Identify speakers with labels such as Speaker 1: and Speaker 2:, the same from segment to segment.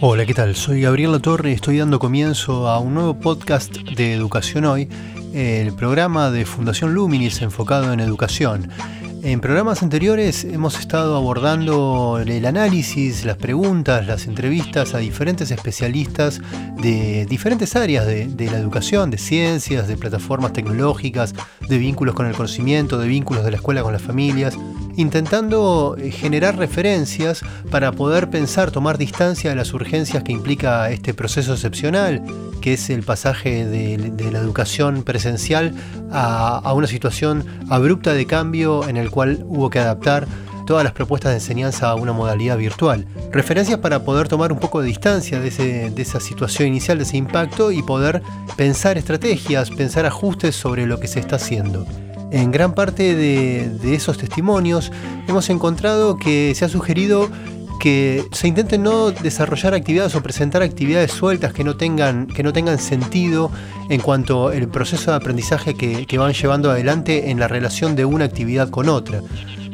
Speaker 1: Hola, ¿qué tal? Soy Gabriel Latorre y estoy dando comienzo a un nuevo podcast de Educación Hoy, el programa de Fundación Luminis enfocado en educación. En programas anteriores hemos estado abordando el análisis, las preguntas, las entrevistas a diferentes especialistas de diferentes áreas de, la educación, de ciencias, de plataformas tecnológicas, de vínculos con el conocimiento, de vínculos de la escuela con las familias, intentando eh, generar referencias para poder pensar, tomar distancia de las urgencias que implica este proceso excepcional, que es el pasaje de, la educación presencial a, una situación abrupta de cambio en el cual hubo que adaptar todas las propuestas de enseñanza a una modalidad virtual. Referencias para poder tomar un poco de distancia de, esa situación inicial, de ese impacto y poder pensar estrategias, pensar ajustes sobre lo que se está haciendo. En gran parte de, esos testimonios hemos encontrado que se ha sugerido que se intente no desarrollar actividades o presentar actividades sueltas que no tengan, que no tengan sentido en cuanto al proceso de aprendizaje que van llevando adelante en la relación de una actividad con otra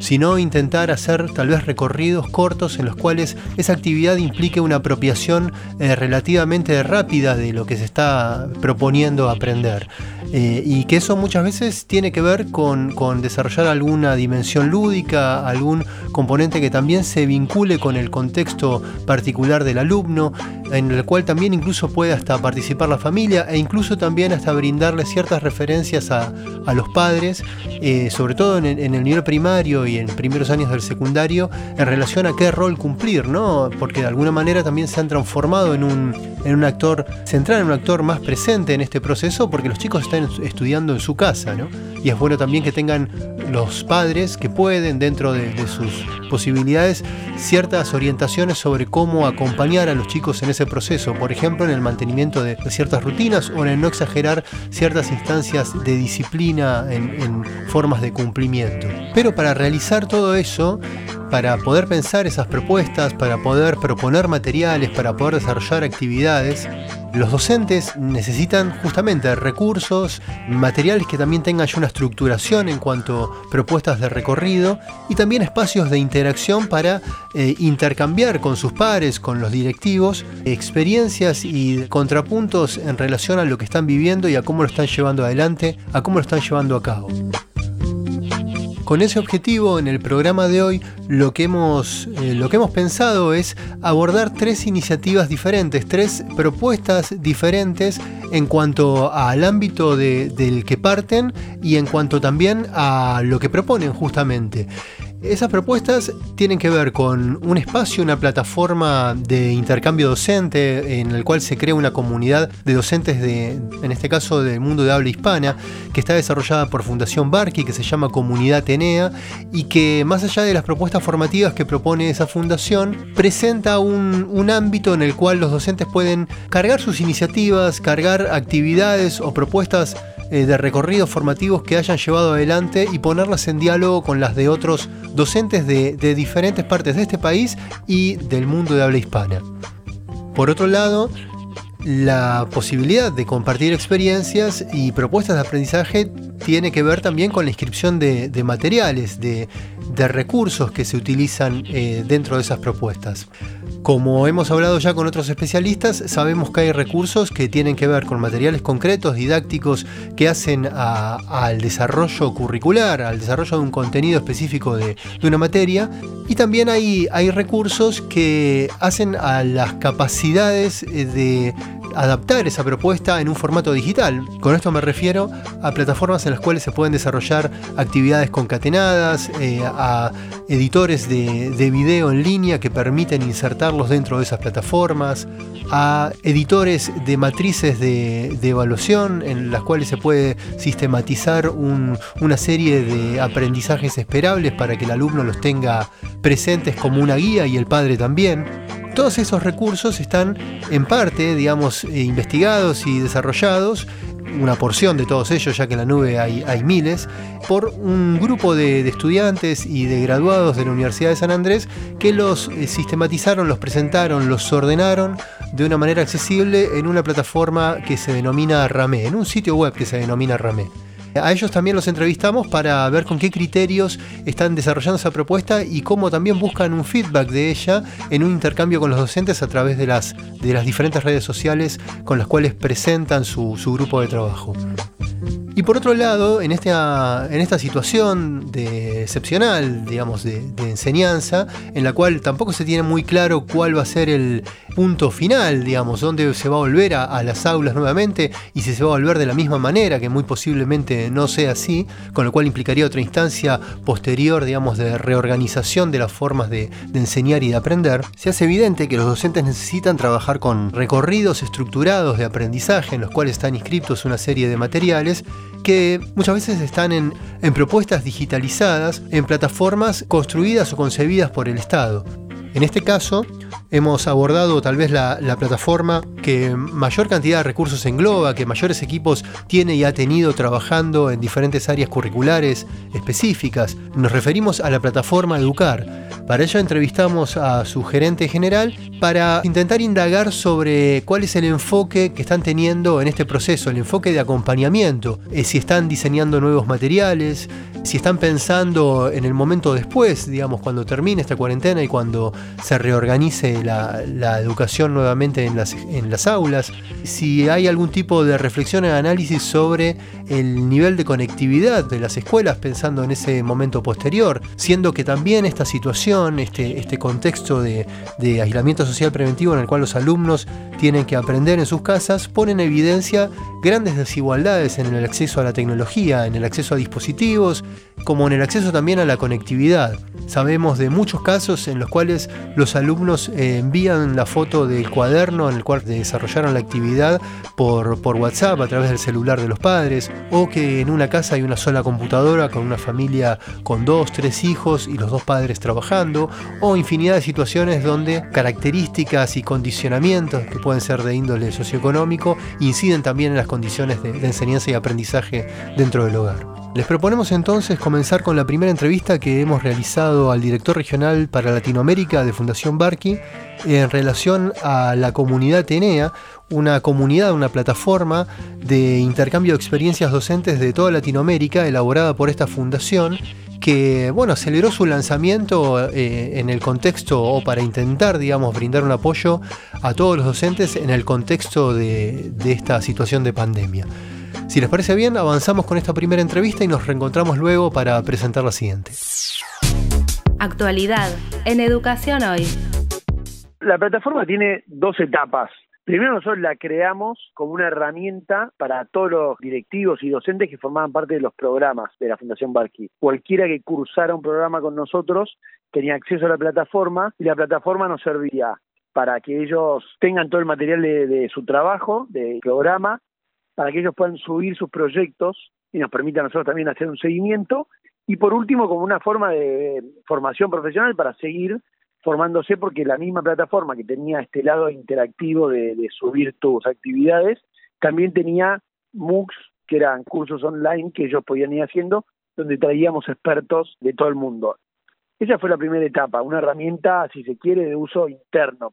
Speaker 1: sino intentar hacer tal vez recorridos cortos en los cuales esa actividad implique una apropiación eh, relativamente rápida de lo que se está proponiendo aprender. Eh, y que eso muchas veces tiene que ver con, desarrollar alguna dimensión lúdica, algún componente que también se vincule con el contexto particular del alumno, en el cual también incluso puede hasta participar la familia e incluso también hasta brindarle ciertas referencias a, a los padres, eh, sobre todo en, el nivel primario en primeros años del secundario en relación a qué rol cumplir, ¿no? Porque de alguna manera también se han transformado en un, en un actor central, en un actor más presente en este proceso, porque los chicos están estudiando en su casa, ¿no? Y es bueno también que tengan los padres que pueden, dentro de, sus posibilidades, ciertas orientaciones sobre cómo acompañar a los chicos en ese proceso, por ejemplo, en el mantenimiento de, ciertas rutinas o en no exagerar ciertas instancias de disciplina en, en formas de cumplimiento. Pero para realizar todo eso, para poder pensar esas propuestas, para poder proponer materiales, para poder desarrollar actividades, los docentes necesitan justamente recursos, materiales que también tengan una estructuración en cuanto a propuestas de recorrido y también espacios de interacción para eh, intercambiar con sus pares, con los directivos, experiencias y contrapuntos en relación a lo que están viviendo y a cómo lo están llevando adelante, a cómo lo están llevando a cabo. Con ese objetivo, en el programa de hoy, lo que hemos, eh, lo que hemos pensado es abordar tres iniciativas diferentes, tres propuestas diferentes en cuanto al ámbito del que parten y en cuanto también a lo que proponen justamente. Esas propuestas tienen que ver con un espacio, una plataforma de intercambio docente en el cual se crea una comunidad de docentes de, en este caso del mundo de habla hispana, que está desarrollada por Fundación Barqui, que se llama Comunidad Tenea, y que más allá de las propuestas formativas que propone esa fundación, presenta un ámbito en el cual los docentes pueden cargar sus iniciativas, cargar actividades o propuestas eh, de recorridos formativos que hayan llevado adelante y ponerlas en diálogo con las de otros docentes de, de diferentes partes de este país y del mundo de habla hispana. Por otro lado, la posibilidad de compartir experiencias y propuestas de aprendizaje tiene que ver también con la inscripción de, materiales, de, recursos que se utilizan eh, dentro de esas propuestas. Como hemos hablado ya con otros especialistas, sabemos que hay recursos que tienen que ver con materiales concretos, didácticos, que hacen al desarrollo curricular, al desarrollo de un contenido específico de, una materia, y también hay, hay recursos que hacen a las capacidades eh, de adaptar esa propuesta en un formato digital. Con esto me refiero a plataformas en las cuales se pueden desarrollar actividades concatenadas, eh, a editores de, video en línea que permiten insertarlos dentro de esas plataformas, a editores de matrices de, evaluación en las cuales se puede sistematizar una serie de aprendizajes esperables para que el alumno los tenga presentes como una guía y el padre también. Todos esos recursos están en parte, digamos, eh, investigados y desarrollados una porción de todos ellos, ya que en la nube hay, miles, por un grupo de, de, estudiantes y de graduados de la Universidad de San Andrés que los eh, sistematizaron, los presentaron, los ordenaron de una manera accesible en una plataforma que se denomina Ramé, en un sitio web que se denomina Ramé. A ellos también los entrevistamos para ver con qué criterios están desarrollando esa propuesta y cómo también buscan un feedback de ella en un intercambio con los docentes a través de las, de las diferentes redes sociales con las cuales presentan su, su grupo de trabajo. Y por otro lado, en esta, en esta situación de excepcional, digamos, de, de, enseñanza, en la cual tampoco se tiene muy claro cuál va a ser el punto final, digamos, dónde se va a volver a, a, las aulas nuevamente y si se va a volver de la misma manera, que muy posiblemente no sea así, con lo cual implicaría otra instancia posterior, digamos, de reorganización de las formas de, de enseñar y de aprender, se hace evidente que los docentes necesitan trabajar con recorridos estructurados de aprendizaje en los cuales están inscritos una serie de materiales que muchas veces están en, en, propuestas digitalizadas en plataformas construidas o concebidas por el Estado. En este caso, hemos abordado tal vez la, la, plataforma que mayor cantidad de recursos engloba, que mayores equipos tiene y ha tenido trabajando en diferentes áreas curriculares específicas. Nos referimos a la plataforma Educar. Para ello entrevistamos a su gerente general para intentar indagar sobre cuál es el enfoque que están teniendo en este proceso, el enfoque de acompañamiento, eh, si están diseñando nuevos materiales, si están pensando en el momento después, digamos, cuando termine esta cuarentena y cuando se reorganice la, la educación nuevamente en las, en las aulas, si hay algún tipo de reflexión y análisis sobre el nivel de conectividad de las escuelas pensando en ese momento posterior, siendo que también esta situación, este, este contexto de, de aislamiento social preventivo en el cual los alumnos tienen que aprender en sus casas, pone en evidencia grandes desigualdades en el acceso a la tecnología, en el acceso a dispositivos, como en el acceso también a la conectividad. Sabemos de muchos casos en los cuales los alumnos eh, envían la foto del cuaderno en el cual desarrollaron la actividad por, WhatsApp a través del celular de los padres, o que en una casa hay una sola computadora con una familia con dos, tres hijos y los dos padres trabajando, o infinidad de situaciones donde características y condicionamientos que pueden ser de índole socioeconómico inciden también en las condiciones de enseñanza y aprendizaje dentro del hogar. Les proponemos entonces comenzar con la primera entrevista que hemos realizado al director regional para Latinoamérica de Fundación Barqui en relación a la comunidad TENEA, una comunidad, una plataforma de intercambio de experiencias docentes de toda Latinoamérica elaborada por esta fundación que bueno, aceleró su lanzamiento eh, en el contexto o para intentar, digamos, brindar un apoyo a todos los docentes en el contexto de, de esta situación de pandemia. Si les parece bien, avanzamos con esta primera entrevista y nos reencontramos luego para presentar la siguiente.
Speaker 2: Actualidad en Educación Hoy.
Speaker 3: La plataforma tiene dos etapas. Primero nosotros la creamos como una herramienta para todos los directivos y docentes que formaban parte de los programas de la Fundación Barqui. Cualquiera que cursara un programa con nosotros tenía acceso a la plataforma y la plataforma nos servía para que ellos tengan todo el material de, de su trabajo, del programa, para que ellos puedan subir sus proyectos y nos permita a nosotros también hacer un seguimiento. Y por último, como una forma de formación profesional para seguir formándose, porque la misma plataforma que tenía este lado interactivo de, subir tus actividades, también tenía MOOCs, que eran cursos online que ellos podían ir haciendo, donde traíamos expertos de todo el mundo. Esa fue la primera etapa, una herramienta, si se quiere, de uso interno,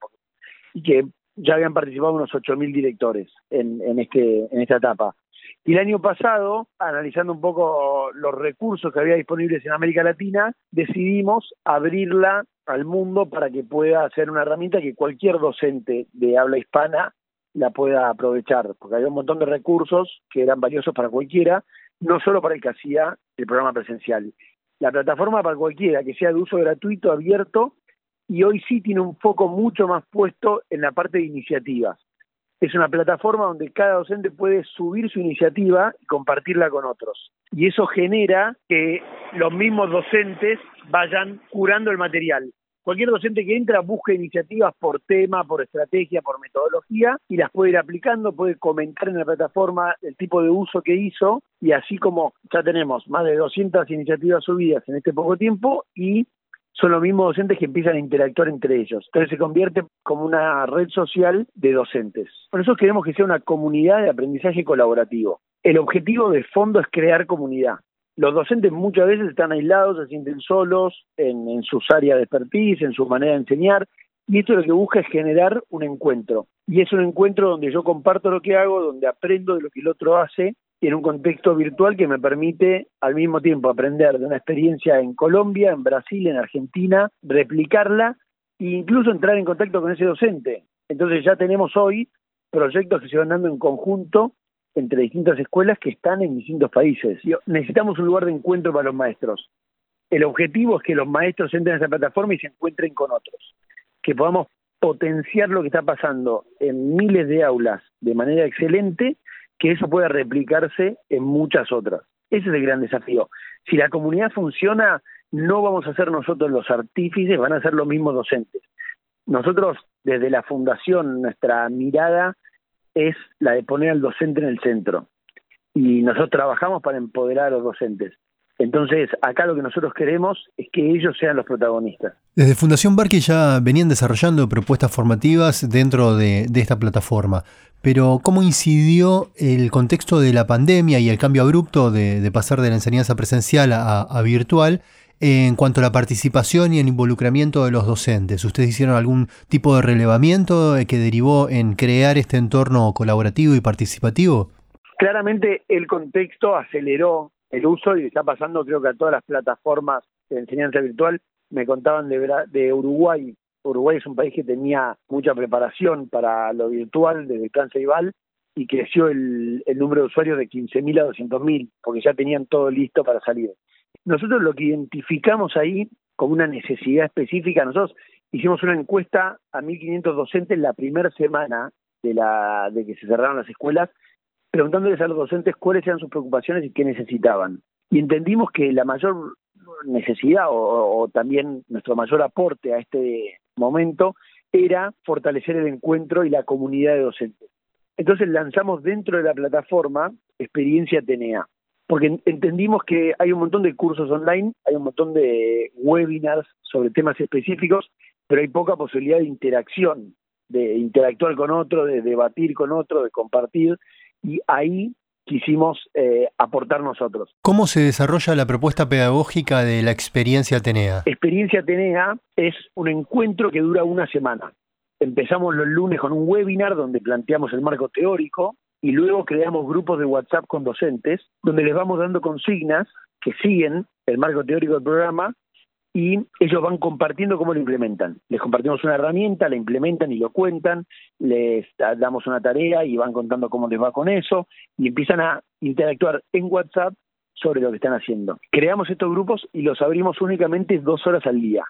Speaker 3: y que ya habían participado unos 8.000 directores en, en, este, en esta etapa. Y el año pasado, analizando un poco los recursos que había disponibles en América Latina, decidimos abrirla al mundo para que pueda ser una herramienta que cualquier docente de habla hispana la pueda aprovechar, porque había un montón de recursos que eran valiosos para cualquiera, no solo para el que hacía el programa presencial. La plataforma para cualquiera, que sea de uso gratuito, abierto, y hoy sí tiene un foco mucho más puesto en la parte de iniciativas. Es una plataforma donde cada docente puede subir su iniciativa y compartirla con otros. Y eso genera que los mismos docentes vayan curando el material. Cualquier docente que entra busca iniciativas por tema, por estrategia, por metodología y las puede ir aplicando, puede comentar en la plataforma el tipo de uso que hizo y así como ya tenemos más de 200 iniciativas subidas en este poco tiempo y son los mismos docentes que empiezan a interactuar entre ellos. Entonces se convierte como una red social de docentes. Por eso queremos que sea una comunidad de aprendizaje colaborativo. El objetivo de fondo es crear comunidad. Los docentes muchas veces están aislados, se sienten solos en, en sus áreas de expertise, en su manera de enseñar, y esto lo que busca es generar un encuentro. Y es un encuentro donde yo comparto lo que hago, donde aprendo de lo que el otro hace, en un contexto virtual que me permite al mismo tiempo aprender de una experiencia en Colombia, en Brasil, en Argentina, replicarla e incluso entrar en contacto con ese docente. Entonces ya tenemos hoy proyectos que se van dando en conjunto entre distintas escuelas que están en distintos países. Necesitamos un lugar de encuentro para los maestros. El objetivo es que los maestros entren a esa plataforma y se encuentren con otros, que podamos potenciar lo que está pasando en miles de aulas de manera excelente, que eso pueda replicarse en muchas otras. Ese es el gran desafío. Si la comunidad funciona, no vamos a ser nosotros los artífices, van a ser los mismos docentes. Nosotros, desde la fundación, nuestra mirada es la de poner al docente en el centro. Y nosotros trabajamos para empoderar a los docentes. Entonces, acá lo que nosotros queremos es que ellos sean los protagonistas.
Speaker 1: Desde Fundación Barque ya venían desarrollando propuestas formativas dentro de, esta plataforma, pero ¿cómo incidió el contexto de la pandemia y el cambio abrupto de, pasar de la enseñanza presencial a virtual en cuanto a la participación y el involucramiento de los docentes? ¿Ustedes hicieron algún tipo de relevamiento que derivó en crear este entorno colaborativo y participativo?
Speaker 3: Claramente el contexto aceleró el uso y está pasando creo que a todas las plataformas de enseñanza virtual. Me contaban de, de Uruguay. Uruguay es un país que tenía mucha preparación para lo virtual desde Ceibal y creció el, número de usuarios de 15.000 a 200.000 porque ya tenían todo listo para salir. Nosotros lo que identificamos ahí como una necesidad específica, nosotros hicimos una encuesta a 1.500 docentes la primera semana de, la, de que se cerraron las escuelas, preguntándoles a los docentes cuáles eran sus preocupaciones y qué necesitaban. Y entendimos que la mayor necesidad o también nuestro mayor aporte a este momento era fortalecer el encuentro y la comunidad de docentes. Entonces lanzamos dentro de la plataforma Experiencia Atenea, porque entendimos que hay un montón de cursos online, hay un montón de webinars sobre temas específicos, pero hay poca posibilidad de interacción, de interactuar con otro, de debatir con otro, de compartir, y ahí quisimos eh, aportar nosotros.
Speaker 1: ¿Cómo se desarrolla la propuesta pedagógica de la experiencia Atenea?
Speaker 3: Experiencia Atenea es un encuentro que dura una semana. Empezamos los lunes con un webinar donde planteamos el marco teórico, y luego creamos grupos de WhatsApp con docentes donde les vamos dando consignas que siguen el marco teórico del programa y ellos van compartiendo cómo lo implementan. Les compartimos una herramienta, la implementan y lo cuentan, les damos una tarea y van contando cómo les va con eso y empiezan a interactuar en WhatsApp sobre lo que están haciendo. Creamos estos grupos y los abrimos únicamente dos horas al día.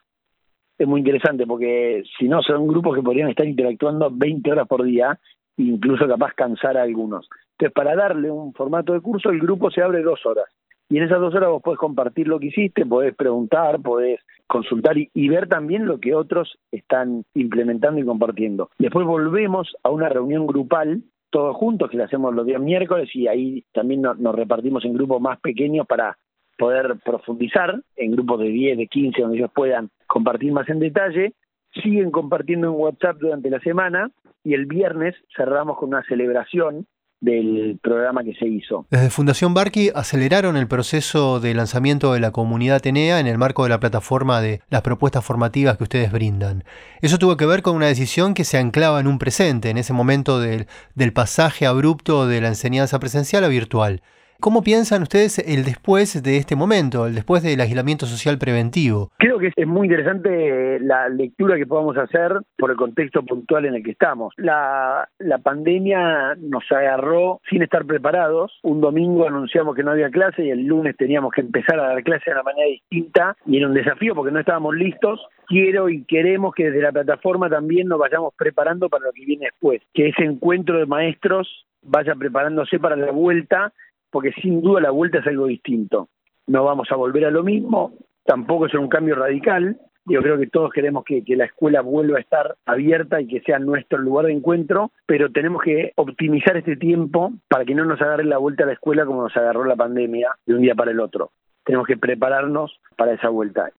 Speaker 3: Es muy interesante porque si no son grupos que podrían estar interactuando 20 horas por día incluso capaz cansar a algunos. Entonces, para darle un formato de curso, el grupo se abre dos horas. Y en esas dos horas vos podés compartir lo que hiciste, podés preguntar, podés consultar y, ver también lo que otros están implementando y compartiendo. Después volvemos a una reunión grupal, todos juntos, que la hacemos los días miércoles y ahí también nos repartimos en grupos más pequeños para poder profundizar, en grupos de 10, de 15, donde ellos puedan compartir más en detalle. Siguen compartiendo en WhatsApp durante la semana y el viernes cerramos con una celebración del programa que se hizo.
Speaker 1: Desde Fundación Barqui aceleraron el proceso de lanzamiento de la comunidad Atenea en el marco de la plataforma de las propuestas formativas que ustedes brindan. Eso tuvo que ver con una decisión que se anclaba en un presente, en ese momento del, del pasaje abrupto de la enseñanza presencial a virtual. ¿Cómo piensan ustedes el después de este momento, el después del aislamiento social preventivo?
Speaker 3: Creo que es muy interesante la lectura que podamos hacer por el contexto puntual en el que estamos. La, la pandemia nos agarró sin estar preparados. Un domingo anunciamos que no había clase y el lunes teníamos que empezar a dar clase de una manera distinta y era un desafío porque no estábamos listos quiero y queremos que desde la plataforma también nos vayamos preparando para lo que viene después, que ese encuentro de maestros vaya preparándose para la vuelta porque sin duda la vuelta es algo distinto. No vamos a volver a lo mismo, tampoco es un cambio radical. Yo creo que todos queremos que, la escuela vuelva a estar abierta y que sea nuestro lugar de encuentro, pero tenemos que optimizar este tiempo para que no nos agarre la vuelta a la escuela como nos agarró la pandemia de un día para el otro. Tenemos que prepararnos para esa vuelta.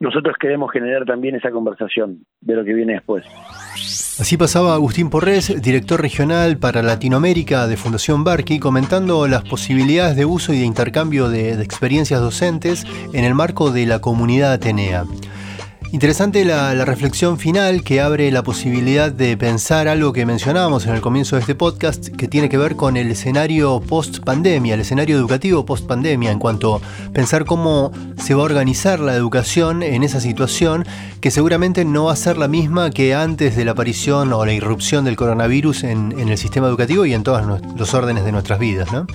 Speaker 3: Nosotros queremos generar también esa conversación de lo que viene después.
Speaker 1: Así pasaba Agustín Porres, director regional para Latinoamérica de Fundación Barqui, comentando las posibilidades de uso y de intercambio de, de experiencias docentes en el marco de la comunidad Atenea. Interesante la, reflexión final que abre la posibilidad de pensar algo que mencionábamos en el comienzo de este podcast, que tiene que ver con el escenario post pandemia, el escenario educativo post pandemia, en cuanto a pensar cómo se va a organizar la educación en esa situación, que seguramente no va a ser la misma que antes de la aparición o la irrupción del coronavirus en, en el sistema educativo y en todos los órdenes de nuestras vidas. ¿no?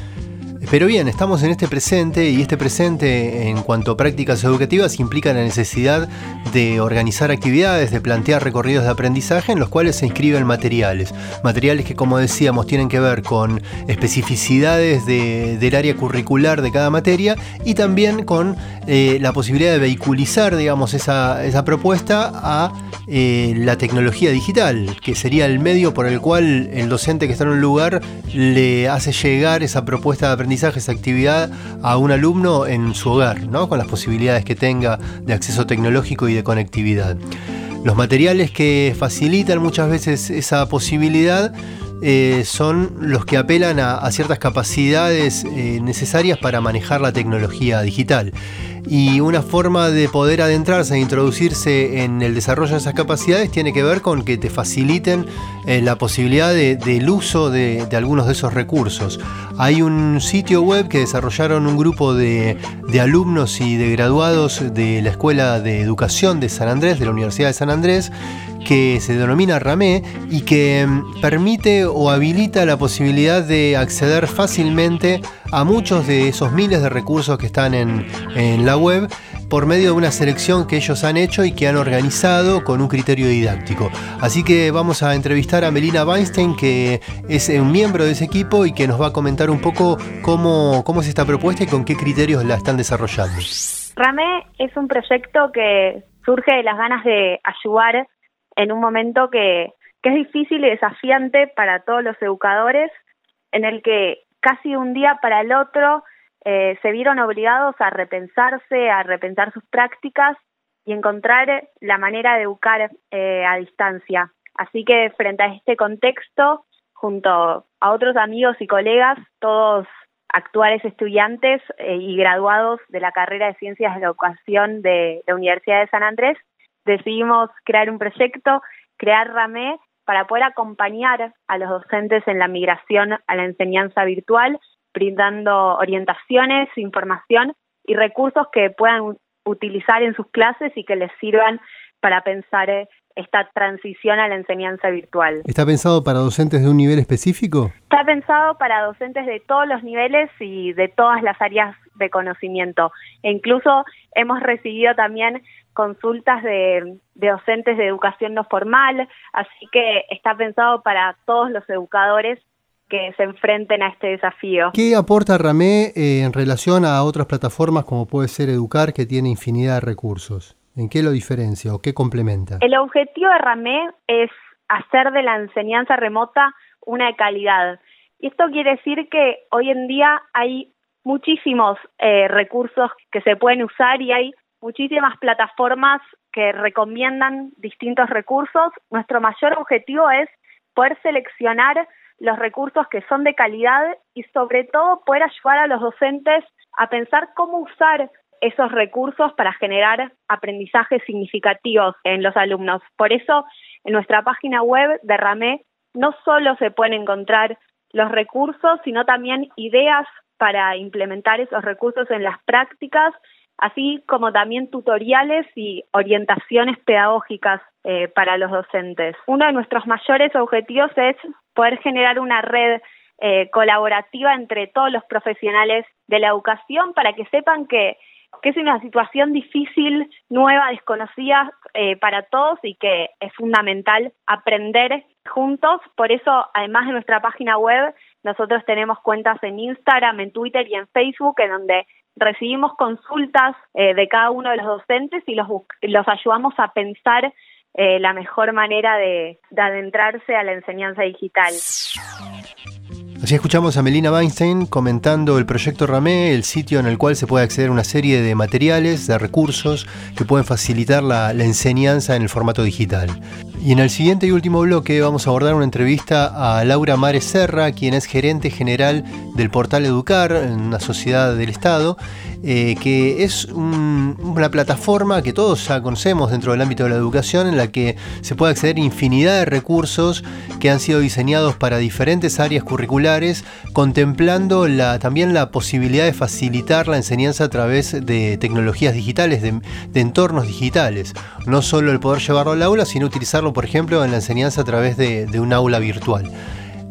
Speaker 1: Pero bien, estamos en este presente y este presente en cuanto a prácticas educativas implica la necesidad de organizar actividades, de plantear recorridos de aprendizaje en los cuales se inscriben materiales. Materiales que, como decíamos, tienen que ver con especificidades del área curricular de cada materia y también con eh, la posibilidad de vehiculizar, digamos, esa, propuesta a eh, la tecnología digital, que sería el medio por el cual el docente que está en un lugar le hace llegar esa propuesta de aprendizaje esa actividad a un alumno en su hogar, ¿no? con las posibilidades que tenga de acceso tecnológico y de conectividad. Los materiales que facilitan muchas veces esa posibilidad eh, son los que apelan a, ciertas capacidades eh, necesarias para manejar la tecnología digital y una forma de poder adentrarse e introducirse en el desarrollo de esas capacidades tiene que ver con que te faciliten eh, la posibilidad del uso de, algunos de esos recursos. Hay un sitio web que desarrollaron un grupo de, de alumnos y de graduados de la Escuela de Educación de San Andrés, de la Universidad de San Andrés, que se denomina RAME y que mm, permite o habilita la posibilidad de acceder fácilmente a muchos de esos miles de recursos que están en, la web por medio de una selección que ellos han hecho y que han organizado con un criterio didáctico. Así que vamos a entrevistar a Melina Weinstein, que es un miembro de ese equipo y que nos va a comentar un poco cómo, cómo es esta propuesta y con qué criterios la están desarrollando.
Speaker 4: RAME es un proyecto que surge de las ganas de ayudar en un momento que, es difícil y desafiante para todos los educadores, en el que casi un día para el otro eh, se vieron obligados a repensarse, a repensar sus prácticas y encontrar la manera de educar eh, a distancia. Así que frente a este contexto, junto a otros amigos y colegas, todos actuales estudiantes eh, y graduados de la carrera de Ciencias de la Educación de la Universidad de San Andrés, decidimos crear un proyecto, crear RAME, para poder acompañar a los docentes en la migración a la enseñanza virtual, brindando orientaciones, información y recursos que puedan utilizar en sus clases y que les sirvan para pensar eh, esta transición a la enseñanza virtual.
Speaker 1: ¿Está pensado para docentes de un nivel específico?
Speaker 4: Está pensado para docentes de todos los niveles y de todas las áreas de conocimiento. E incluso hemos recibido también consultas de, docentes de educación no formal, así que está pensado para todos los educadores que se enfrenten a este desafío.
Speaker 1: ¿Qué aporta Ramé eh, en relación a otras plataformas como puede ser Educar, que tiene infinidad de recursos? ¿En qué lo diferencia o qué complementa?
Speaker 4: El objetivo de Ramé es hacer de la enseñanza remota una de calidad. Y esto quiere decir que hoy en día hay muchísimos eh, recursos que se pueden usar y hay muchísimas plataformas que recomiendan distintos recursos. Nuestro mayor objetivo es poder seleccionar los recursos que son de calidad y sobre todo poder ayudar a los docentes a pensar cómo usar esos recursos para generar aprendizajes significativos en los alumnos. Por eso, en nuestra página web de RAME no solo se pueden encontrar los recursos, sino también ideas para implementar esos recursos en las prácticas así como también tutoriales y orientaciones pedagógicas eh, para los docentes. Uno de nuestros mayores objetivos es poder generar una red eh, colaborativa entre todos los profesionales de la educación para que sepan que, es una situación difícil, nueva, desconocida eh, para todos y que es fundamental aprender juntos. Por eso, además de nuestra página web, nosotros tenemos cuentas en Instagram, en Twitter y en Facebook en donde recibimos consultas eh, de cada uno de los docentes y los, ayudamos a pensar eh, la mejor manera de, adentrarse a la enseñanza digital.
Speaker 1: Así escuchamos a Melina Weinstein comentando el proyecto Ramé, el sitio en el cual se puede acceder a una serie de materiales, de recursos que pueden facilitar la, enseñanza en el formato digital. Y en el siguiente y último bloque vamos a abordar una entrevista a Laura Mares Serra, quien es gerente general del portal Educar, una sociedad del Estado, eh, que es una plataforma que todos ya conocemos dentro del ámbito de la educación, en la que se puede acceder a infinidad de recursos que han sido diseñados para diferentes áreas curriculares, contemplando la, también la posibilidad de facilitar la enseñanza a través de tecnologías digitales, de, entornos digitales. No solo el poder llevarlo al aula, sino utilizarlo, por ejemplo, en la enseñanza a través de un aula virtual.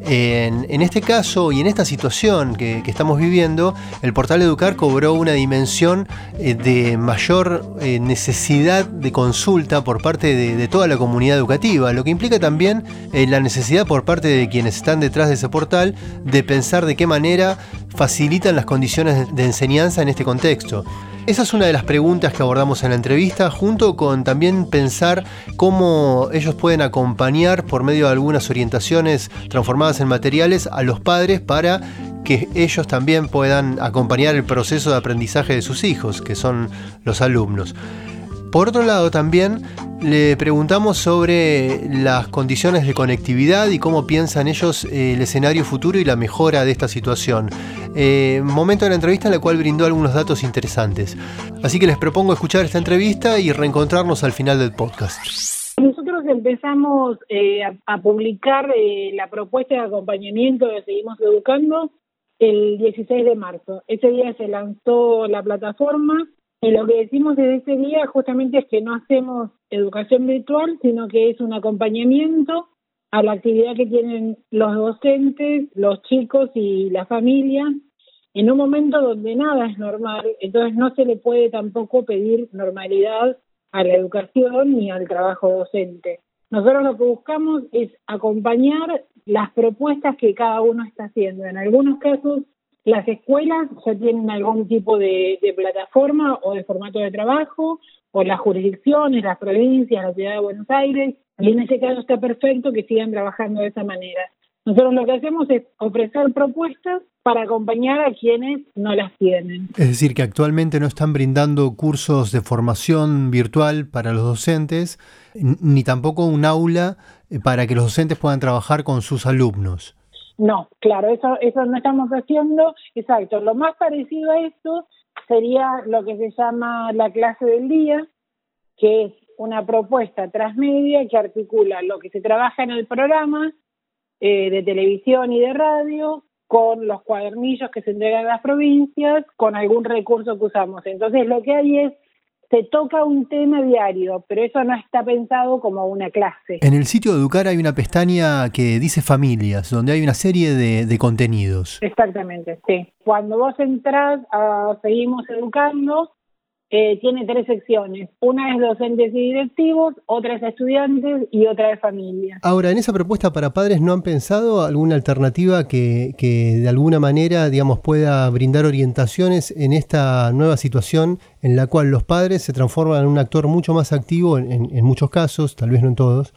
Speaker 1: En, este caso y en esta situación que, estamos viviendo, el portal Educar cobró una dimensión eh, de mayor eh, necesidad de consulta por parte de, toda la comunidad educativa, lo que implica también eh, la necesidad por parte de quienes están detrás de ese portal de pensar de qué manera facilitan las condiciones de enseñanza en este contexto. Esa es una de las preguntas que abordamos en la entrevista, junto con también pensar cómo ellos pueden acompañar por medio de algunas orientaciones transformadas en materiales a los padres para que ellos también puedan acompañar el proceso de aprendizaje de sus hijos, que son los alumnos. Por otro lado, también le preguntamos sobre las condiciones de conectividad y cómo piensan ellos el escenario futuro y la mejora de esta situación. Eh, momento de la entrevista en la cual brindó algunos datos interesantes. Así que les propongo escuchar esta entrevista y reencontrarnos al final del podcast.
Speaker 5: Nosotros empezamos eh, a, publicar eh, la propuesta de acompañamiento de Seguimos Educando el 16 de marzo. Ese día se lanzó la plataforma y lo que decimos desde ese día justamente es que no hacemos educación virtual, sino que es un acompañamiento a la actividad que tienen los docentes, los chicos y la familia en un momento donde nada es normal, entonces no se le puede tampoco pedir normalidad a la educación ni al trabajo docente. Nosotros lo que buscamos es acompañar las propuestas que cada uno está haciendo. En algunos casos las escuelas ya tienen algún tipo de, plataforma o de formato de trabajo, o las jurisdicciones, las provincias, la ciudad de Buenos Aires, y en ese caso está perfecto que sigan trabajando de esa manera. Nosotros lo que hacemos es ofrecer propuestas para acompañar a quienes no las tienen.
Speaker 1: Es decir, que actualmente no están brindando cursos de formación virtual para los docentes, ni tampoco un aula eh, para que los docentes puedan trabajar con sus alumnos.
Speaker 5: No, claro, eso, eso no estamos haciendo. Exacto, lo más parecido a esto sería lo que se llama la clase del día, que es una propuesta transmedia que articula lo que se trabaja en el programa eh, de televisión y de radio con los cuadernillos que se entregan en las provincias, con algún recurso que usamos. Entonces lo que hay es se toca un tema diario, pero eso no está pensado como una clase.
Speaker 1: En el sitio de Educar hay una pestaña que dice familias, donde hay una serie de, de contenidos.
Speaker 5: Exactamente, sí. Cuando vos entras a Seguimos Educando, tiene tres secciones. Una es docentes y directivos, otra es estudiantes y otra es familia.
Speaker 1: Ahora, en esa propuesta para padres, ¿no han pensado alguna alternativa que, que de alguna manera, digamos, pueda brindar orientaciones en esta nueva situación en la cual los padres se transforman en un actor mucho más activo, en muchos casos, tal vez no en todos,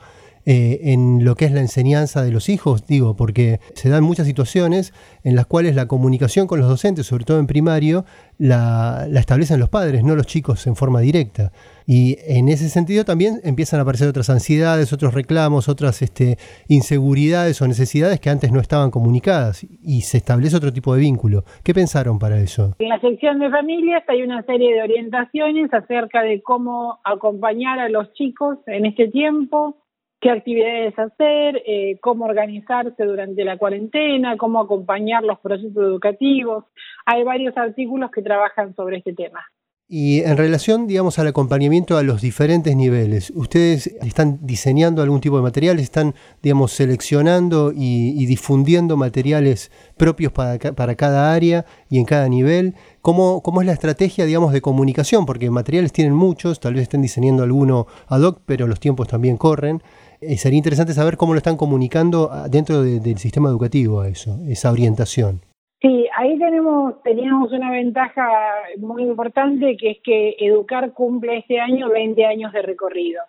Speaker 1: eh, en lo que es la enseñanza de los hijos, digo, porque se dan muchas situaciones en las cuales la comunicación con los docentes, sobre todo en primario, la, establecen los padres, no los chicos en forma directa. Y en ese sentido también empiezan a aparecer otras ansiedades, otros reclamos, otras este, inseguridades o necesidades que antes no estaban comunicadas y se establece otro tipo de vínculo. ¿Qué pensaron para eso?
Speaker 5: En la sección de familias hay una serie de orientaciones acerca de cómo acompañar a los chicos en este tiempo, qué actividades hacer, eh, cómo organizarse durante la cuarentena, cómo acompañar los procesos educativos. Hay varios artículos que trabajan sobre este tema.
Speaker 1: Y en relación, digamos, al acompañamiento a los diferentes niveles, ¿ustedes están diseñando algún tipo de material? ¿Están, digamos, seleccionando y, difundiendo materiales propios para, para, cada área y en cada nivel? ¿Cómo, ¿Cómo es la estrategia, digamos, de comunicación? Porque materiales tienen muchos, tal vez estén diseñando alguno ad hoc, pero los tiempos también corren. Eh, sería interesante saber cómo lo están comunicando ah, dentro del sistema educativo a eso, esa orientación.
Speaker 5: Sí, ahí tenemos teníamos una ventaja muy importante que es que Educar cumple este año 20 años de recorrido.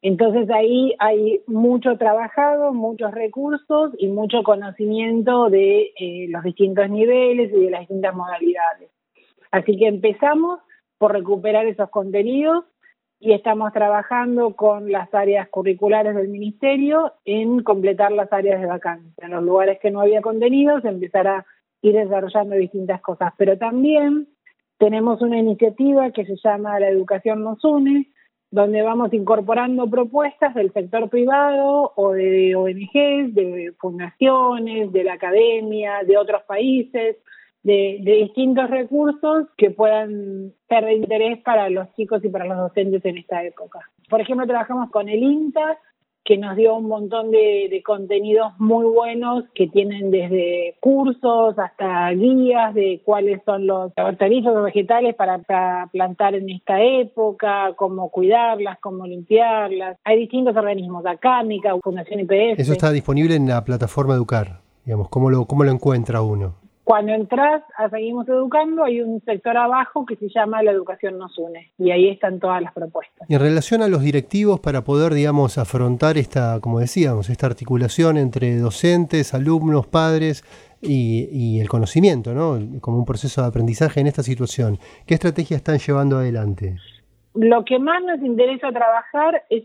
Speaker 5: Entonces ahí hay mucho trabajado, muchos recursos y mucho conocimiento de eh, los distintos niveles y de las distintas modalidades. Así que empezamos por recuperar esos contenidos y estamos trabajando con las áreas curriculares del ministerio en completar las áreas de vacancia. En los lugares que no había contenidos, empezar a ir desarrollando distintas cosas. Pero también tenemos una iniciativa que se llama La Educación nos une, donde vamos incorporando propuestas del sector privado o de ONGs, de fundaciones, de la academia, de otros países, de, distintos recursos que puedan ser de interés para los chicos y para los docentes en esta época. Por ejemplo, trabajamos con el INTA, que nos dio un montón de, contenidos muy buenos que tienen desde cursos hasta guías de cuáles son los hortalizas o vegetales para, plantar en esta época, cómo cuidarlas, cómo limpiarlas. Hay distintos organismos, Acámica, Fundación IPS.
Speaker 1: Eso está disponible en la plataforma Educar, digamos, ¿cómo lo, cómo lo encuentra uno?
Speaker 5: Cuando entras a Seguimos Educando, hay un sector abajo que se llama La Educación nos une, y ahí están todas las propuestas.
Speaker 1: Y en relación a los directivos, para poder, digamos, afrontar esta, como decíamos, esta articulación entre docentes, alumnos, padres y, y el conocimiento, ¿no? Como un proceso de aprendizaje en esta situación, ¿qué estrategia están llevando adelante?
Speaker 5: Lo que más nos interesa trabajar es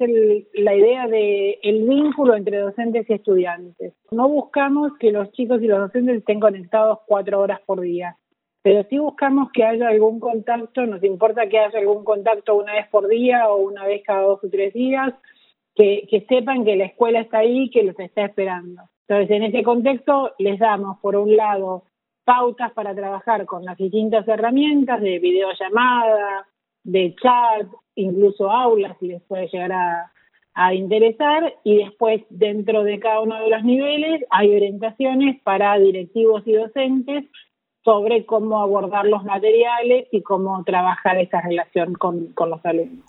Speaker 5: la idea de el vínculo entre docentes y estudiantes. No buscamos que los chicos y los docentes estén conectados cuatro horas por día, pero sí buscamos que haya algún contacto, nos importa que haya algún contacto una vez por día o una vez cada dos o tres días, que, que sepan que la escuela está ahí que los está esperando. Entonces, en ese contexto les damos, por un lado, pautas para trabajar con las distintas herramientas de videollamada, de chat, incluso aulas, si les puede llegar a, interesar, y después dentro de cada uno de los niveles hay orientaciones para directivos y docentes sobre cómo abordar los materiales y cómo trabajar esa relación con, los alumnos.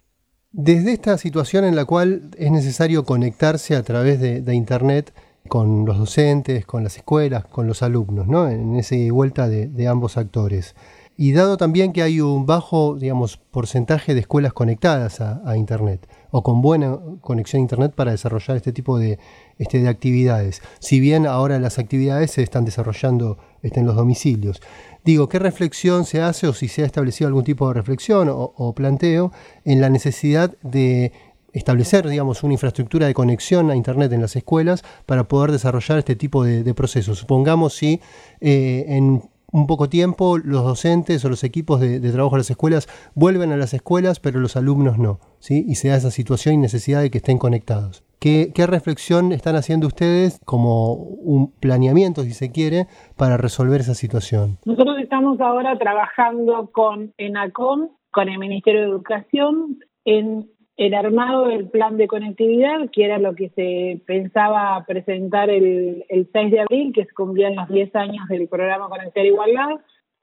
Speaker 1: Desde esta situación en la cual es necesario conectarse a través de, Internet con los docentes, con las escuelas, con los alumnos, ¿no? en esa vuelta de ambos actores. Y dado también que hay un bajo, digamos, porcentaje de escuelas conectadas a, Internet o con buena conexión a Internet para desarrollar este tipo de, este, de actividades. Si bien ahora las actividades se están desarrollando este, en los domicilios. Digo, ¿qué reflexión se hace o si se ha establecido algún tipo de reflexión o, planteo en la necesidad de establecer, digamos, una infraestructura de conexión a Internet en las escuelas para poder desarrollar este tipo de, procesos. Supongamos si eh, en un poco tiempo los docentes o los equipos de, trabajo de las escuelas vuelven a las escuelas, pero los alumnos no, ¿sí? Y se da esa situación y necesidad de que estén conectados. ¿Qué, reflexión están haciendo ustedes como un planeamiento, si se quiere, para resolver esa situación?
Speaker 5: Nosotros estamos ahora trabajando con ENACOM, con el Ministerio de Educación, en el armado del plan de conectividad, que era lo que se pensaba presentar el, el 6 de abril, que se cumplían los 10 años del programa Conectar Igualdad,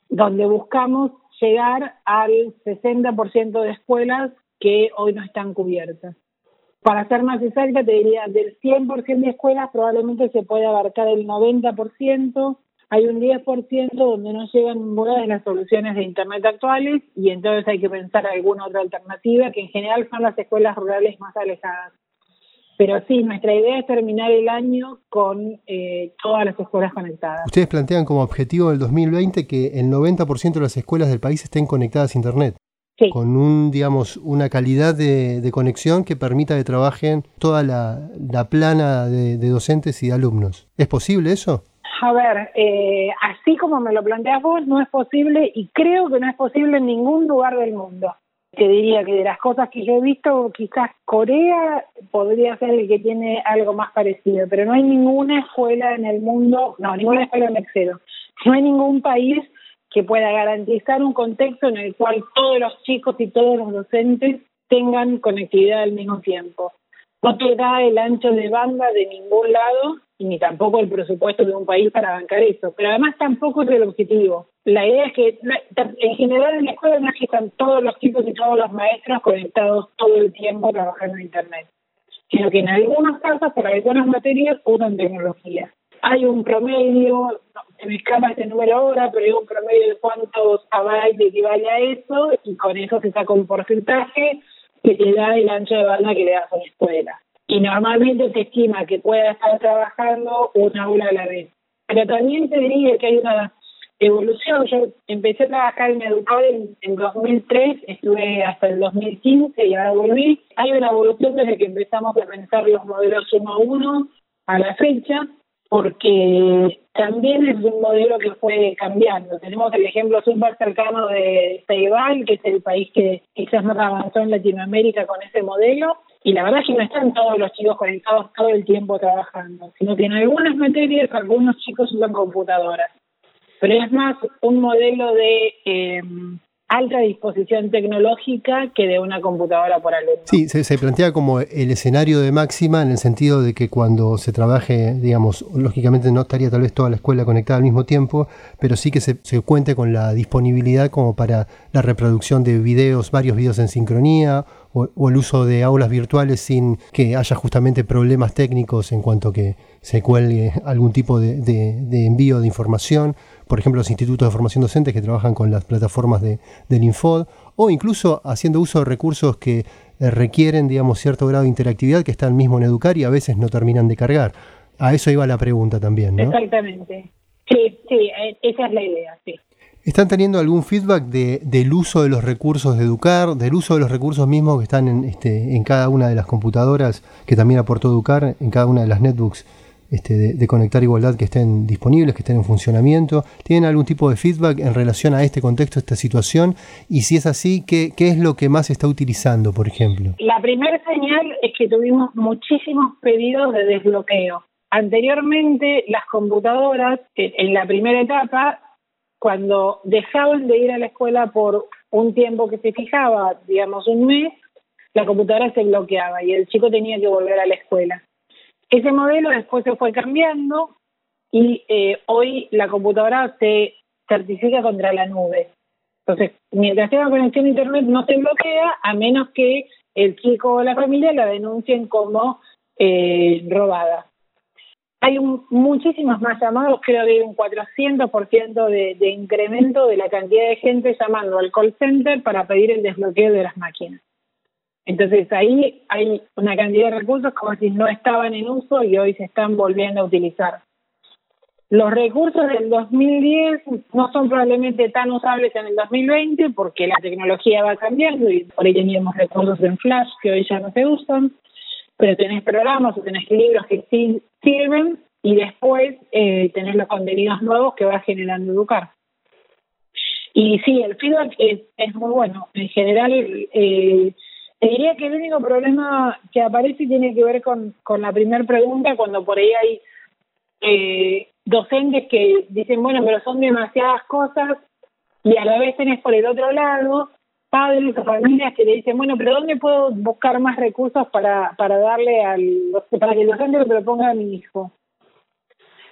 Speaker 5: donde buscamos llegar al 60% de escuelas que hoy no están cubiertas. Para ser más exacta, te diría, del 100% de escuelas probablemente se puede abarcar el 90%, hay un 10% donde no llegan ninguna de las soluciones de Internet actuales y entonces hay que pensar alguna otra alternativa, que en general son las escuelas rurales más alejadas. Pero sí, nuestra idea es terminar el año con eh, todas las escuelas conectadas.
Speaker 1: Ustedes plantean como objetivo del 2020 que el 90% de las escuelas del país estén conectadas a Internet. Sí. Con un, digamos, una calidad de, conexión que permita que trabajen toda la, plana de, de docentes y alumnos. ¿Es posible eso?
Speaker 5: A ver, eh, así como me lo planteas vos, no es posible y creo que no es posible en ningún lugar del mundo. Te diría que de las cosas que yo he visto, quizás Corea podría ser el que tiene algo más parecido, pero no hay ninguna escuela en el mundo, no, ninguna escuela en excedo, no hay ningún país que pueda garantizar un contexto en el cual todos los chicos y todos los docentes tengan conectividad al mismo tiempo. No te da el ancho de banda de ningún lado ni tampoco el presupuesto de un país para bancar eso. Pero además tampoco es el objetivo. La idea es que en general en la escuela no están todos los chicos y todos los maestros conectados todo el tiempo trabajando en Internet, sino que en algunos casos, por algunas materias, usan tecnología. Hay un promedio, se me escapa este número ahora, pero hay un promedio de cuántos bytes equivale a eso y con eso se saca un porcentaje que te da el ancho de banda que le das a la escuela. Y normalmente se estima que pueda estar trabajando una aula a la vez. Pero también te diría que hay una evolución. Yo empecé a trabajar en Educar en, en 2003, estuve hasta el 2015 y ahora volví. Hay una evolución desde que empezamos a pensar los modelos uno a uno a la fecha, porque también es un modelo que fue cambiando. Tenemos el ejemplo súper cercano de Ceibal, que es el país que quizás más avanzó en Latinoamérica con ese modelo, y la verdad es que no están todos los chicos conectados todo el tiempo trabajando, sino que en algunas materias algunos chicos usan computadoras. Pero es más un modelo de eh, alta disposición tecnológica que de una computadora por alumno.
Speaker 1: Sí, se, plantea como el escenario de máxima en el sentido de que cuando se trabaje, digamos, lógicamente no estaría tal vez toda la escuela conectada al mismo tiempo, pero sí que se, se cuente con la disponibilidad como para la reproducción de videos, varios videos en sincronía o, el uso de aulas virtuales sin que haya justamente problemas técnicos en cuanto que se cuelgue algún tipo de, de envío de información por ejemplo, los institutos de formación docente que trabajan con las plataformas de, del Infod, o incluso haciendo uso de recursos que eh, requieren, digamos, cierto grado de interactividad que están mismo en Educar y a veces no terminan de cargar. A eso iba la pregunta también.
Speaker 5: Exactamente. Sí, sí, eh, esa es la idea, sí.
Speaker 1: ¿Están teniendo algún feedback de, del uso de los recursos de Educar, del uso de los recursos mismos que están en, este, en cada una de las computadoras que también aportó Educar, en cada una de las netbooks este, de, conectar igualdad que estén disponibles, que estén en funcionamiento? ¿Tienen algún tipo de feedback en relación a este contexto, a esta situación? Y si es así, ¿qué, qué es lo que más se está utilizando, por ejemplo?
Speaker 5: La primera señal es que tuvimos muchísimos pedidos de desbloqueo. Anteriormente, las computadoras, en la primera etapa, cuando dejaban de ir a la escuela por un tiempo que se fijaba, digamos un mes, la computadora se bloqueaba y el chico tenía que volver a la escuela. Ese modelo después se fue cambiando y eh, hoy la computadora se certifica contra la nube. Entonces, mientras tenga conexión a Internet no se bloquea a menos que el chico o la familia la denuncien como eh, robada. Hay muchísimos más llamados, creo que hay un 400% de, de incremento de la cantidad de gente llamando al call center para pedir el desbloqueo de las máquinas. Entonces ahí hay una cantidad de recursos como si no estaban en uso y hoy se están volviendo a utilizar. Los recursos del 2010 no son probablemente tan usables en el 2020 porque la tecnología va cambiando y por ahí teníamos recursos en Flash que hoy ya no se usan, pero tenés programas o tenés libros que sí sirven y después eh, tenés los contenidos nuevos que va generando Educar. Y sí, el feedback es, es muy bueno. En general, eh, te diría que el único problema que aparece tiene que ver con, con la primera pregunta, cuando por ahí hay eh, docentes que dicen, bueno, pero son demasiadas cosas, y a la vez tenés por el otro lado padres o familias que le dicen, bueno, pero ¿dónde puedo buscar más recursos para, para darle al, para que el docente lo proponga a mi hijo?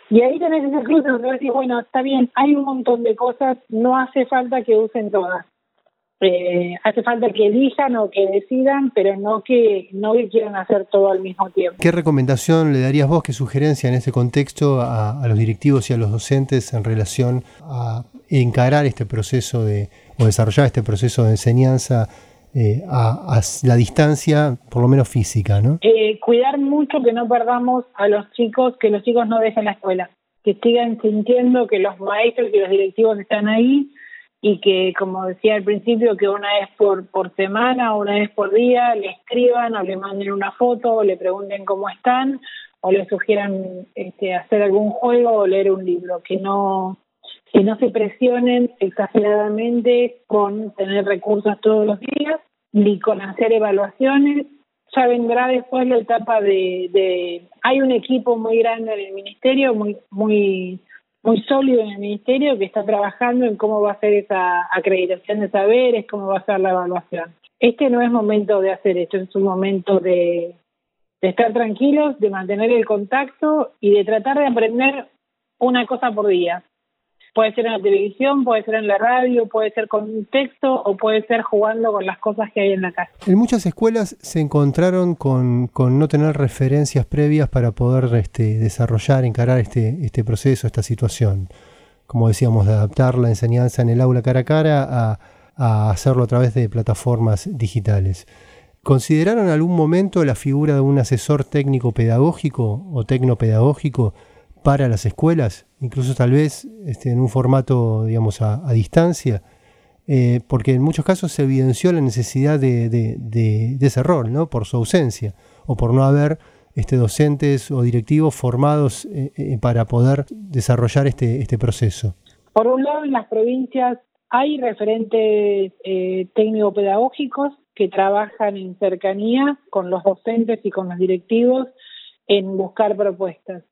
Speaker 5: Y ahí tenés ese cruce donde decís, bueno, está bien, hay un montón de cosas, no hace falta que usen todas. Eh, hace falta que elijan o que decidan, pero no que no quieran hacer todo al mismo tiempo.
Speaker 1: ¿Qué recomendación le darías vos, qué sugerencia en ese contexto a, los directivos y a los docentes en relación a encarar este proceso de o desarrollar este proceso de enseñanza eh, a, la distancia, por lo menos física, ¿no?
Speaker 5: Eh, cuidar mucho que no perdamos a los chicos, que los chicos no dejen la escuela, que sigan sintiendo que los maestros y los directivos están ahí y que, como decía al principio, que una vez por, por semana una vez por día le escriban o le manden una foto o le pregunten cómo están o le sugieran este, hacer algún juego o leer un libro, que no que no se presionen exageradamente con tener recursos todos los días ni con hacer evaluaciones. Ya vendrá después la etapa de, de hay un equipo muy grande en el ministerio, muy muy muy sólido en el ministerio que está trabajando en cómo va a ser esa acreditación de saberes, cómo va a ser la evaluación. Este no es momento de hacer esto, es un momento de, de estar tranquilos, de mantener el contacto y de tratar de aprender una cosa por día. Puede ser en la televisión, puede ser en la radio, puede ser con un texto o puede ser jugando con las cosas que hay en la casa.
Speaker 1: En muchas escuelas se encontraron con, con no tener referencias previas para poder este, desarrollar, encarar este, este proceso, esta situación. Como decíamos, de adaptar la enseñanza en el aula cara a cara a, a hacerlo a través de plataformas digitales. ¿Consideraron algún momento la figura de un asesor técnico pedagógico o tecnopedagógico para las escuelas, incluso tal vez este, en un formato, digamos, a, distancia? Eh, porque en muchos casos se evidenció la necesidad de, ese rol, ¿no? Por su ausencia o por no haber este, docentes o directivos formados eh, eh, para poder desarrollar este, este proceso.
Speaker 5: Por un lado, en las provincias hay referentes técnico-pedagógicos que trabajan en cercanía con los docentes y con los directivos en buscar propuestas.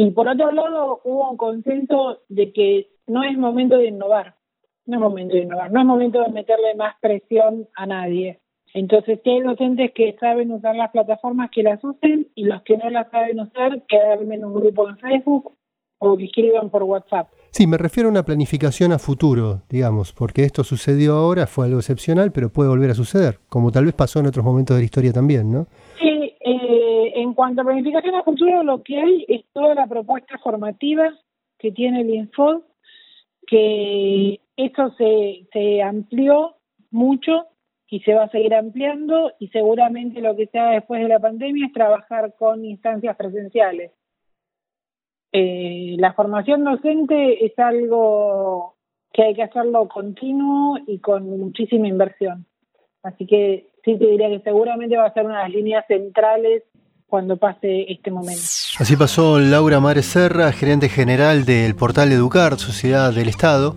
Speaker 5: Y por otro lado, hubo un consenso de que no es momento de innovar, no es momento de innovar, no es momento de meterle más presión a nadie. Entonces, si hay docentes que saben usar las plataformas, que las usen, y los que no las saben usar, que en un grupo en Facebook o que escriban por WhatsApp.
Speaker 1: Sí, me refiero a una planificación a futuro, digamos, porque esto sucedió ahora, fue algo excepcional, pero puede volver a suceder, como tal vez pasó en otros momentos de la historia también, ¿no?
Speaker 5: Sí, eh, en cuanto a planificación a futuro, lo que hay es toda la propuesta formativa que tiene el Info, que eso se, se amplió mucho y se va a seguir ampliando y seguramente lo que se haga después de la pandemia es trabajar con instancias presenciales eh, la formación docente es algo que hay que hacerlo continuo y con muchísima inversión. Así que sí te diría que seguramente va a ser una de las líneas centrales cuando pase este momento.
Speaker 1: Así pasó Laura Mares Serra, gerente general del portal Educar, Sociedad del Estado,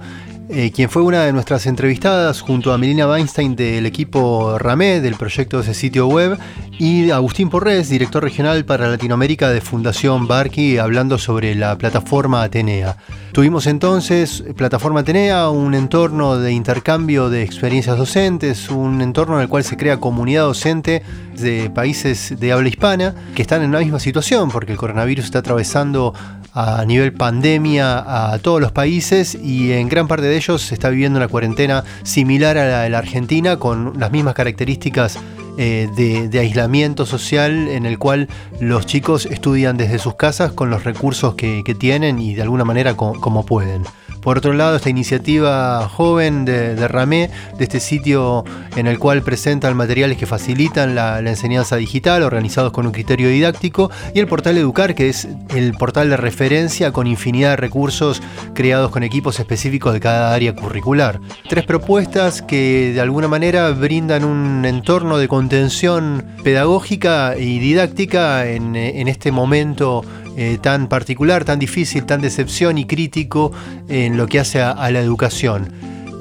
Speaker 1: eh, quien fue una de nuestras entrevistadas junto a Melina Weinstein del equipo RAME, del proyecto de ese sitio web, y Agustín Porres, director regional para Latinoamérica de Fundación Barqui, hablando sobre la plataforma Atenea. Tuvimos entonces Plataforma Atenea, un entorno de intercambio de experiencias docentes, un entorno en el cual se crea comunidad docente de países de habla hispana que están en la misma situación porque el coronavirus está atravesando a nivel pandemia a todos los países y en gran parte de ellos se está viviendo una cuarentena similar a la de la Argentina con las mismas características eh, de, aislamiento social en el cual los chicos estudian desde sus casas con los recursos que, tienen y de alguna manera como pueden. Por otro lado, esta iniciativa joven de, Ramé, de este sitio en el cual presentan materiales que facilitan la, enseñanza digital, organizados con un criterio didáctico, y el portal Educar, que es el portal de referencia con infinidad de recursos creados con equipos específicos de cada área curricular. Tres propuestas que de alguna manera brindan un entorno de contención pedagógica y didáctica en este momento eh, tan particular, tan difícil, tan decepción y crítico en lo que hace a, la educación.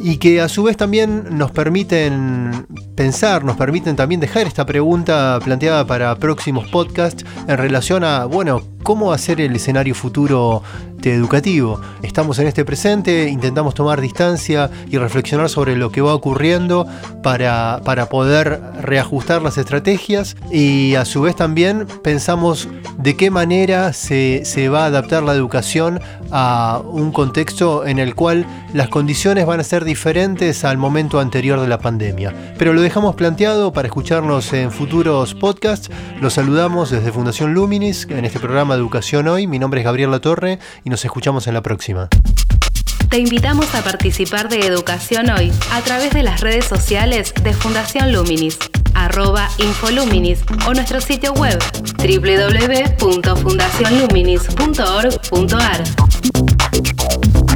Speaker 1: Y que a su vez también nos permiten pensar, nos permiten también dejar esta pregunta planteada para próximos podcasts en relación a, bueno, cómo hacer el escenario futuro educativo. Estamos en este presente, intentamos tomar distancia y reflexionar sobre lo que va ocurriendo para, para poder reajustar las estrategias y a su vez también pensamos de qué manera se, se va a adaptar la educación a un contexto en el cual las condiciones van a ser diferentes al momento anterior de la pandemia. Pero lo dejamos planteado para escucharnos en futuros podcasts. Los saludamos desde Fundación Luminis en este programa Educación Hoy. Mi nombre es Gabriel Latorre y nos escuchamos en la próxima.
Speaker 2: Te invitamos a participar de Educación Hoy a través de las redes sociales de Fundación Luminis, arroba Infoluminis o nuestro sitio web www.fundacionluminis.org.ar.